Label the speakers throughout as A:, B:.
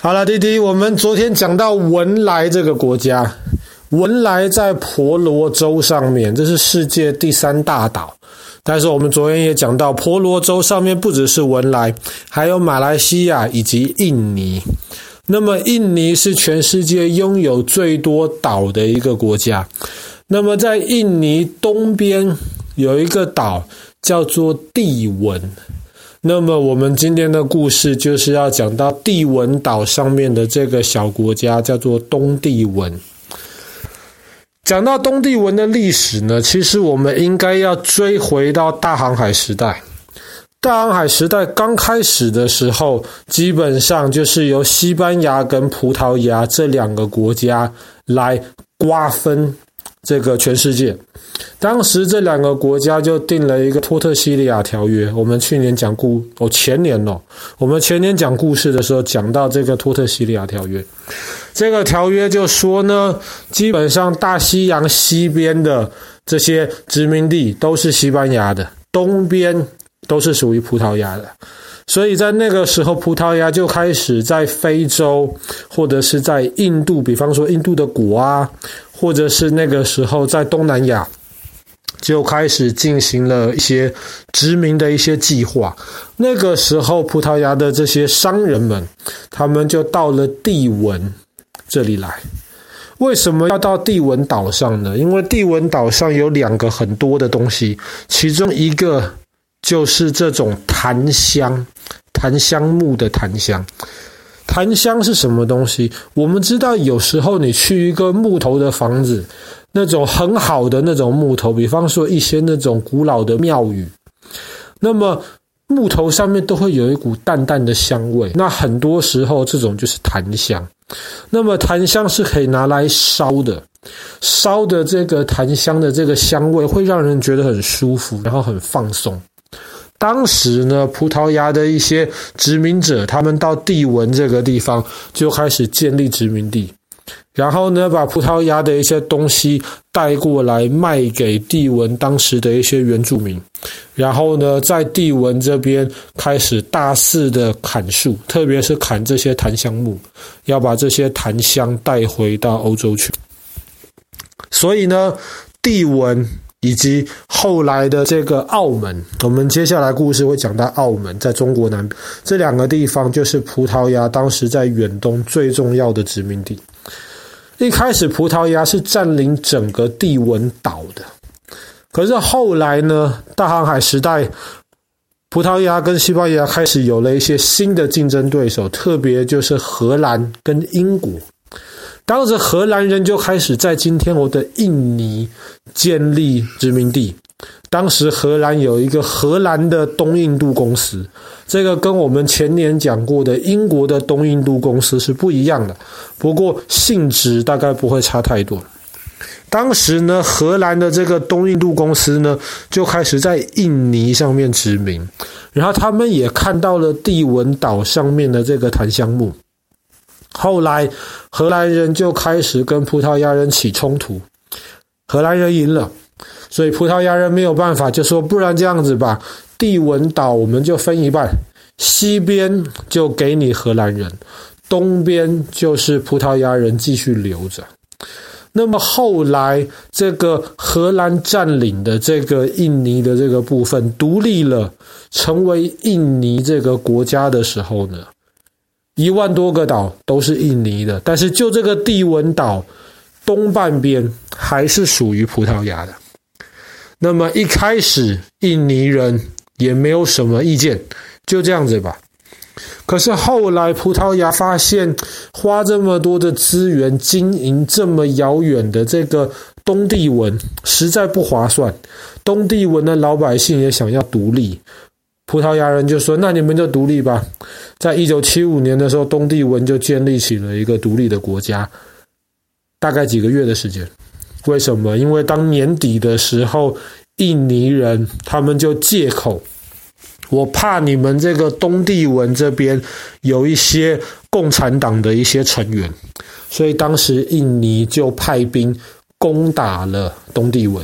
A: 好了，弟弟，我们昨天讲到文莱这个国家，文莱在婆罗洲上面，这是世界第三大岛。但是我们昨天也讲到，婆罗洲上面不只是文莱，还有马来西亚以及印尼。那么，印尼是全世界拥有最多岛的一个国家。那么，在印尼东边有一个岛叫做帝汶。那么，我们今天的故事就是要讲到帝汶岛上面的这个小国家，叫做东帝汶。讲到东帝汶的历史呢，其实我们应该要追回到大航海时代。大航海时代刚开始的时候，基本上就是由西班牙跟葡萄牙这两个国家来瓜分。这个全世界，当时这两个国家就定了一个托特西利亚条约。我们去年讲故哦，前年哦，我们前年讲故事的时候讲到这个托特西利亚条约。这个条约就说呢，基本上大西洋西边的这些殖民地都是西班牙的，东边都是属于葡萄牙的。所以在那个时候，葡萄牙就开始在非洲或者是在印度，比方说印度的果啊。或者是那个时候，在东南亚就开始进行了一些殖民的一些计划。那个时候，葡萄牙的这些商人们，他们就到了帝文这里来。为什么要到帝文岛上呢？因为帝文岛上有两个很多的东西，其中一个就是这种檀香，檀香木的檀香。檀香是什么东西？我们知道，有时候你去一个木头的房子，那种很好的那种木头，比方说一些那种古老的庙宇，那么木头上面都会有一股淡淡的香味。那很多时候，这种就是檀香。那么檀香是可以拿来烧的，烧的这个檀香的这个香味会让人觉得很舒服，然后很放松。当时呢，葡萄牙的一些殖民者，他们到帝文这个地方就开始建立殖民地，然后呢，把葡萄牙的一些东西带过来卖给帝文当时的一些原住民，然后呢，在帝文这边开始大肆的砍树，特别是砍这些檀香木，要把这些檀香带回到欧洲去。所以呢，帝文。以及后来的这个澳门，我们接下来故事会讲到澳门，在中国南这两个地方，就是葡萄牙当时在远东最重要的殖民地。一开始，葡萄牙是占领整个帝汶岛的，可是后来呢，大航海时代，葡萄牙跟西班牙开始有了一些新的竞争对手，特别就是荷兰跟英国。当时荷兰人就开始在今天我的印尼建立殖民地。当时荷兰有一个荷兰的东印度公司，这个跟我们前年讲过的英国的东印度公司是不一样的，不过性质大概不会差太多。当时呢，荷兰的这个东印度公司呢，就开始在印尼上面殖民，然后他们也看到了帝汶岛上面的这个檀香木。后来，荷兰人就开始跟葡萄牙人起冲突，荷兰人赢了，所以葡萄牙人没有办法，就说不然这样子吧，帝汶岛我们就分一半，西边就给你荷兰人，东边就是葡萄牙人继续留着。那么后来，这个荷兰占领的这个印尼的这个部分独立了，成为印尼这个国家的时候呢，一万多个岛都是印尼的，但是就这个帝汶岛东半边还是属于葡萄牙的。那么一开始印尼人也没有什么意见，就这样子吧。可是后来葡萄牙发现花这么多的资源经营这么遥远的这个东帝汶实在不划算，东帝汶的老百姓也想要独立。葡萄牙人就说：“那你们就独立吧。”在一九七五年的时候，东帝汶就建立起了一个独立的国家，大概几个月的时间。为什么？因为当年底的时候，印尼人他们就借口，我怕你们这个东帝汶这边有一些共产党的一些成员，所以当时印尼就派兵攻打了东帝汶。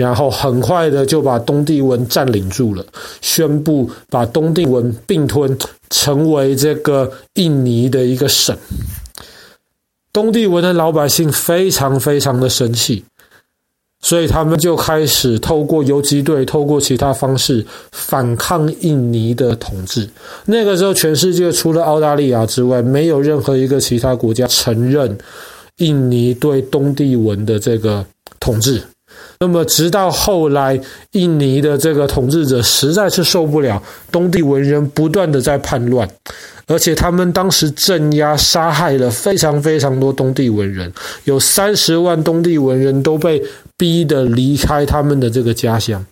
A: 然后很快的就把东帝汶占领住了，宣布把东帝汶并吞，成为这个印尼的一个省。东帝汶的老百姓非常非常的生气，所以他们就开始透过游击队，透过其他方式反抗印尼的统治。那个时候，全世界除了澳大利亚之外，没有任何一个其他国家承认印尼对东帝汶的这个统治。那么，直到后来，印尼的这个统治者实在是受不了东帝文人不断的在叛乱。而且他们当时镇压、杀害了非常非常多东帝文人，有三十万东帝文人都被逼得离开他们的这个家乡。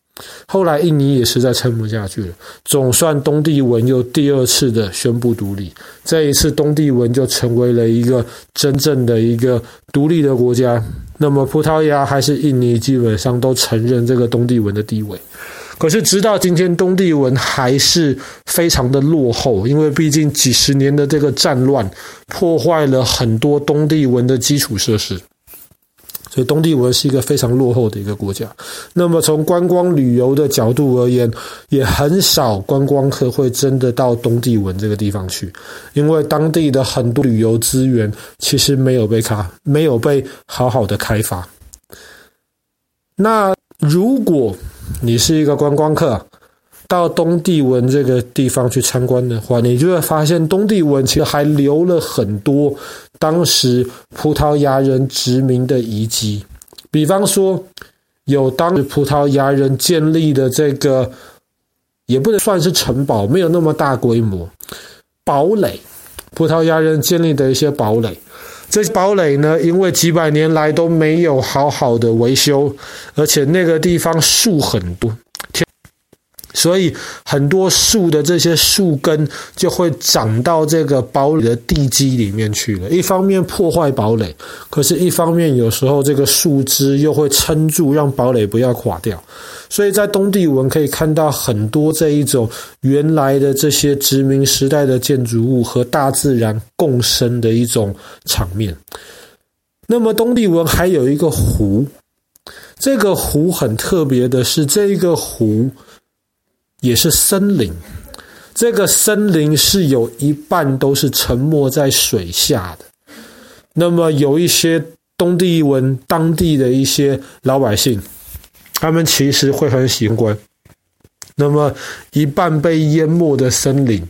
A: 后来印尼也实在撑不下去了，总算东帝汶又第二次的宣布独立。这一次，东帝汶就成为了一个真正的一个独立的国家。那么，葡萄牙还是印尼，基本上都承认这个东帝汶的地位。可是，直到今天，东帝汶还是非常的落后，因为毕竟几十年的这个战乱，破坏了很多东帝汶的基础设施，所以东帝汶是一个非常落后的一个国家。那么，从观光旅游的角度而言，也很少观光客会真的到东帝汶这个地方去，因为当地的很多旅游资源其实没有被开，没有被好好的开发。那如果你是一个观光客，到东帝汶这个地方去参观的话，你就会发现东帝汶其实还留了很多当时葡萄牙人殖民的遗迹，比方说有当时葡萄牙人建立的这个，也不能算是城堡，没有那么大规模，堡垒，葡萄牙人建立的一些堡垒。这些堡垒呢，因为几百年来都没有好好的维修，而且那个地方树很多。所以很多树的这些树根就会长到这个堡垒的地基里面去了。一方面破坏堡垒，可是一方面有时候这个树枝又会撑住，让堡垒不要垮掉。所以在东帝汶可以看到很多这一种原来的这些殖民时代的建筑物和大自然共生的一种场面。那么东帝汶还有一个湖，这个湖很特别的是，这个湖。也是森林，这个森林是有一半都是沉没在水下的。那么有一些东帝汶当地的一些老百姓，他们其实会很喜欢。那么一半被淹没的森林，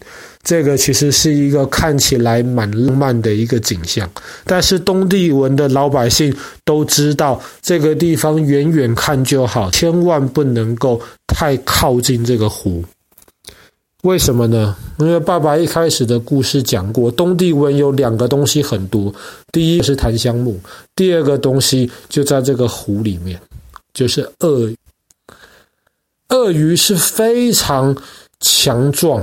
A: 这个其实是一个看起来蛮浪漫的一个景象。但是东帝汶的老百姓都知道，这个地方远远看就好，千万不能够。太靠近这个湖，为什么呢？因为爸爸一开始的故事讲过，东帝汶有两个东西很多，第一是檀香木，第二个东西就在这个湖里面，就是鳄鱼。鳄鱼是非常强壮、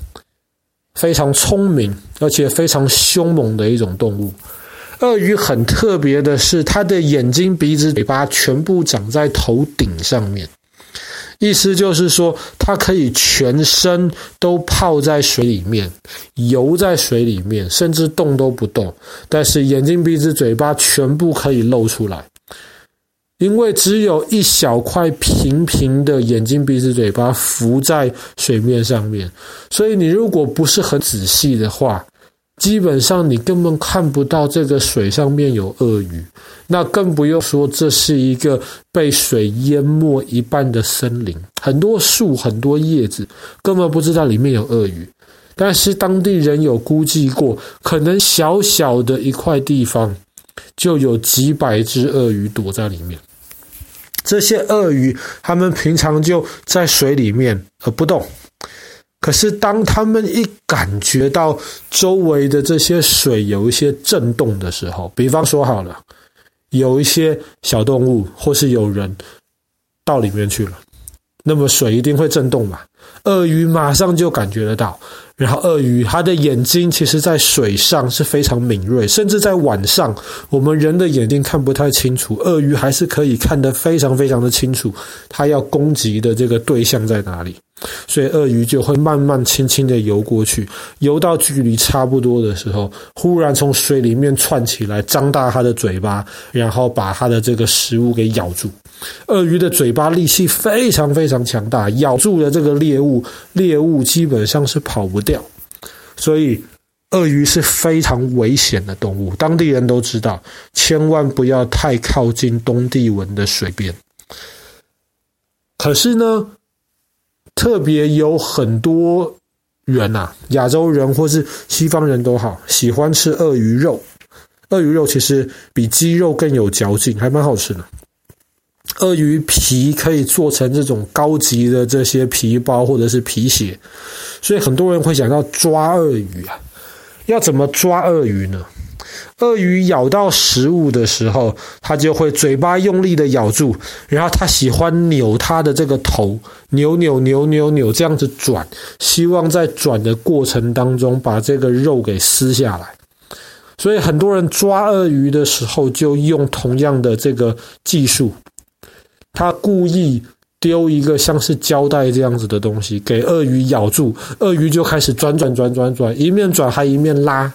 A: 非常聪明，而且非常凶猛的一种动物。鳄鱼很特别的是，它的眼睛、鼻子、嘴巴全部长在头顶上面。意思就是说，它可以全身都泡在水里面，游在水里面，甚至动都不动。但是眼睛、鼻子、嘴巴全部可以露出来，因为只有一小块平平的眼睛、鼻子、嘴巴浮在水面上面，所以你如果不是很仔细的话，基本上你根本看不到这个水上面有鳄鱼，那更不用说这是一个被水淹没一半的森林，很多树、很多叶子，根本不知道里面有鳄鱼。但是当地人有估计过，可能小小的一块地方就有几百只鳄鱼躲在里面。这些鳄鱼，它们平常就在水里面而不动。可是，当它们一感觉到周围的这些水有一些震动的时候，比方说好了，有一些小动物或是有人到里面去了，那么水一定会震动嘛。鳄鱼马上就感觉得到。然后，鳄鱼它的眼睛其实，在水上是非常敏锐，甚至在晚上，我们人的眼睛看不太清楚，鳄鱼还是可以看得非常非常的清楚，它要攻击的这个对象在哪里。所以，鳄鱼就会慢慢轻轻的游过去，游到距离差不多的时候，忽然从水里面窜起来，张大它的嘴巴，然后把它的这个食物给咬住。鳄鱼的嘴巴力气非常非常强大，咬住了这个猎物，猎物基本上是跑不掉。所以，鳄鱼是非常危险的动物，当地人都知道，千万不要太靠近东帝汶的水边。可是呢，特别有很多人呐、啊，亚洲人或是西方人都好，喜欢吃鳄鱼肉。鳄鱼肉其实比鸡肉更有嚼劲，还蛮好吃的。鳄鱼皮可以做成这种高级的这些皮包或者是皮鞋，所以很多人会想到抓鳄鱼啊。要怎么抓鳄鱼呢？鳄鱼咬到食物的时候，它就会嘴巴用力的咬住，然后它喜欢扭它的这个头，扭扭扭扭扭这样子转，希望在转的过程当中把这个肉给撕下来。所以很多人抓鳄鱼的时候就用同样的这个技术，他故意丢一个像是胶带这样子的东西给鳄鱼咬住，鳄鱼就开始转转转转转，一面转还一面拉，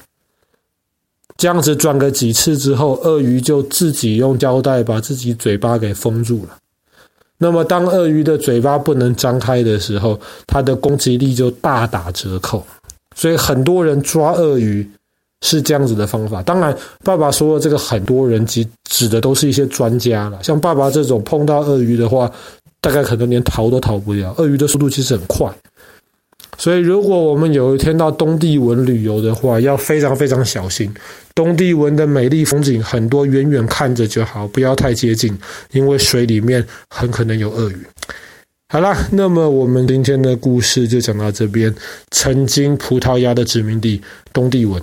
A: 这样子转个几次之后，鳄鱼就自己用胶带把自己嘴巴给封住了。那么当鳄鱼的嘴巴不能张开的时候，它的攻击力就大打折扣。所以很多人抓鳄鱼。是这样子的方法，当然，爸爸说的这个很多人指指的都是一些专家了。像爸爸这种碰到鳄鱼的话，大概可能连逃都逃不了。鳄鱼的速度其实很快，所以如果我们有一天到东帝汶旅游的话，要非常非常小心。东帝汶的美丽风景很多，远远看着就好，不要太接近，因为水里面很可能有鳄鱼。好啦，那么我们今天的故事就讲到这边。曾经葡萄牙的殖民地东帝汶。